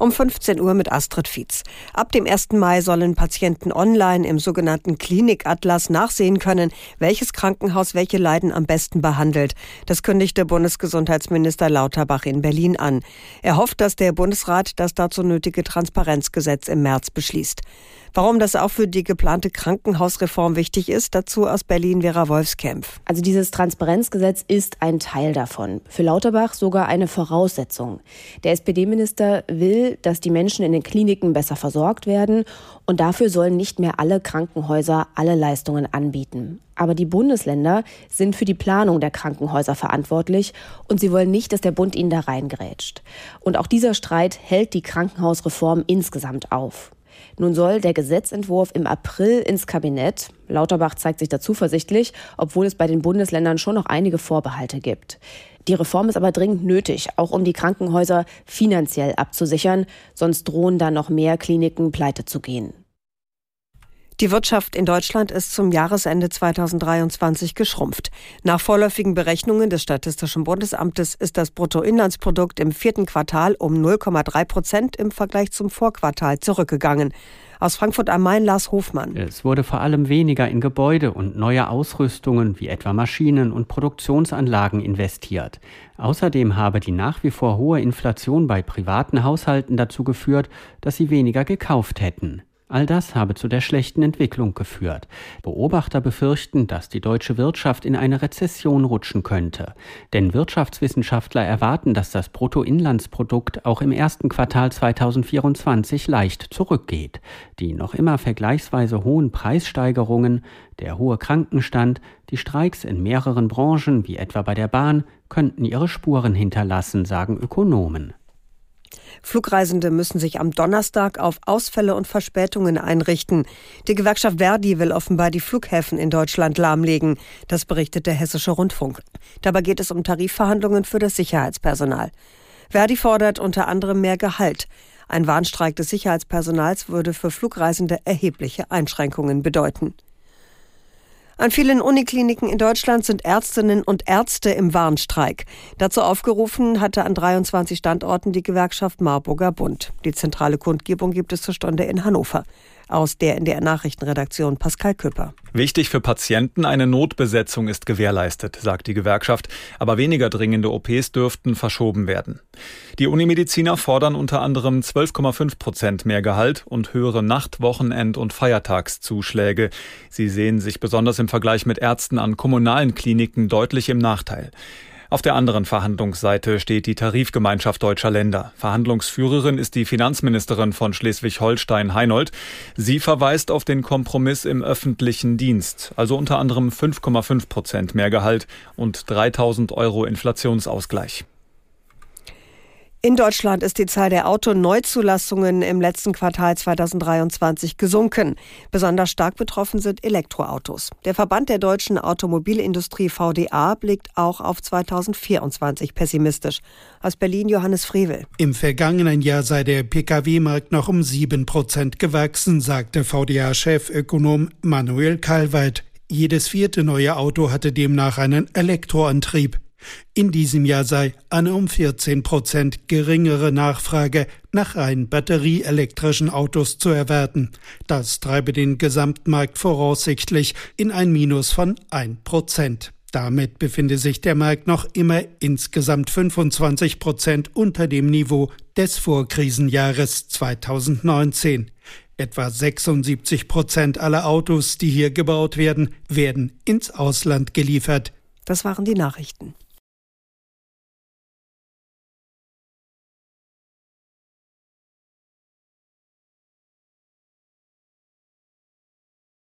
Um 15 Uhr mit Astrid Fietz. Ab dem 1. Mai sollen Patienten online im sogenannten Klinikatlas nachsehen können, welches Krankenhaus welche Leiden am besten behandelt. Das kündigte Bundesgesundheitsminister Lauterbach in Berlin an. Er hofft, dass der Bundesrat das dazu nötige Transparenzgesetz im März beschließt. Warum das auch für die geplante Krankenhausreform wichtig ist, dazu aus Berlin Vera Wolfskämpf. Also dieses Transparenzgesetz ist ein Teil davon. Für Lauterbach sogar eine Voraussetzung. Der SPD-Minister will, dass die Menschen in den Kliniken besser versorgt werden und dafür sollen nicht mehr alle Krankenhäuser alle Leistungen anbieten. Aber die Bundesländer sind für die Planung der Krankenhäuser verantwortlich und sie wollen nicht, dass der Bund ihnen da reingerätscht. Und auch dieser Streit hält die Krankenhausreform insgesamt auf. Nun soll der Gesetzentwurf im April ins Kabinett. Lauterbach zeigt sich da zuversichtlich, obwohl es bei den Bundesländern schon noch einige Vorbehalte gibt. Die Reform ist aber dringend nötig, auch um die Krankenhäuser finanziell abzusichern, sonst drohen da noch mehr Kliniken pleite zu gehen. Die Wirtschaft in Deutschland ist zum Jahresende 2023 geschrumpft. Nach vorläufigen Berechnungen des Statistischen Bundesamtes ist das Bruttoinlandsprodukt im vierten Quartal um 0,3 Prozent im Vergleich zum Vorquartal zurückgegangen. Aus Frankfurt am Main Lars Hofmann. Es wurde vor allem weniger in Gebäude und neue Ausrüstungen wie etwa Maschinen und Produktionsanlagen investiert. Außerdem habe die nach wie vor hohe Inflation bei privaten Haushalten dazu geführt, dass sie weniger gekauft hätten. All das habe zu der schlechten Entwicklung geführt. Beobachter befürchten, dass die deutsche Wirtschaft in eine Rezession rutschen könnte. Denn Wirtschaftswissenschaftler erwarten, dass das Bruttoinlandsprodukt auch im ersten Quartal 2024 leicht zurückgeht. Die noch immer vergleichsweise hohen Preissteigerungen, der hohe Krankenstand, die Streiks in mehreren Branchen, wie etwa bei der Bahn, könnten ihre Spuren hinterlassen, sagen Ökonomen. Flugreisende müssen sich am Donnerstag auf Ausfälle und Verspätungen einrichten. Die Gewerkschaft Verdi will offenbar die Flughäfen in Deutschland lahmlegen. Das berichtet der Hessische Rundfunk. Dabei geht es um Tarifverhandlungen für das Sicherheitspersonal. Verdi fordert unter anderem mehr Gehalt. Ein Warnstreik des Sicherheitspersonals würde für Flugreisende erhebliche Einschränkungen bedeuten. An vielen Unikliniken in Deutschland sind Ärztinnen und Ärzte im Warnstreik. Dazu aufgerufen hatte an 23 Standorten die Gewerkschaft Marburger Bund. Die zentrale Kundgebung gibt es zur Stunde in Hannover aus der in der Nachrichtenredaktion Pascal Küpper. Wichtig für Patienten, eine Notbesetzung ist gewährleistet, sagt die Gewerkschaft, aber weniger dringende OPs dürften verschoben werden. Die Unimediziner fordern unter anderem 12,5 Prozent mehr Gehalt und höhere Nacht-, Wochenend- und Feiertagszuschläge. Sie sehen sich besonders im Vergleich mit Ärzten an kommunalen Kliniken deutlich im Nachteil. Auf der anderen Verhandlungsseite steht die Tarifgemeinschaft deutscher Länder. Verhandlungsführerin ist die Finanzministerin von Schleswig-Holstein Heinold. Sie verweist auf den Kompromiss im öffentlichen Dienst, also unter anderem 5,5 Prozent mehr Gehalt und 3000 Euro Inflationsausgleich. In Deutschland ist die Zahl der Autoneuzulassungen im letzten Quartal 2023 gesunken. Besonders stark betroffen sind Elektroautos. Der Verband der deutschen Automobilindustrie VDA blickt auch auf 2024 pessimistisch. Aus Berlin Johannes Frevel. Im vergangenen Jahr sei der Pkw-Markt noch um sieben Prozent gewachsen, sagte VDA-Chefökonom Manuel Kalweit. Jedes vierte neue Auto hatte demnach einen Elektroantrieb. In diesem Jahr sei eine um 14 Prozent geringere Nachfrage nach rein batterieelektrischen Autos zu erwarten. Das treibe den Gesamtmarkt voraussichtlich in ein Minus von 1 Prozent. Damit befinde sich der Markt noch immer insgesamt 25 Prozent unter dem Niveau des Vorkrisenjahres 2019. Etwa 76 Prozent aller Autos, die hier gebaut werden, werden ins Ausland geliefert. Das waren die Nachrichten.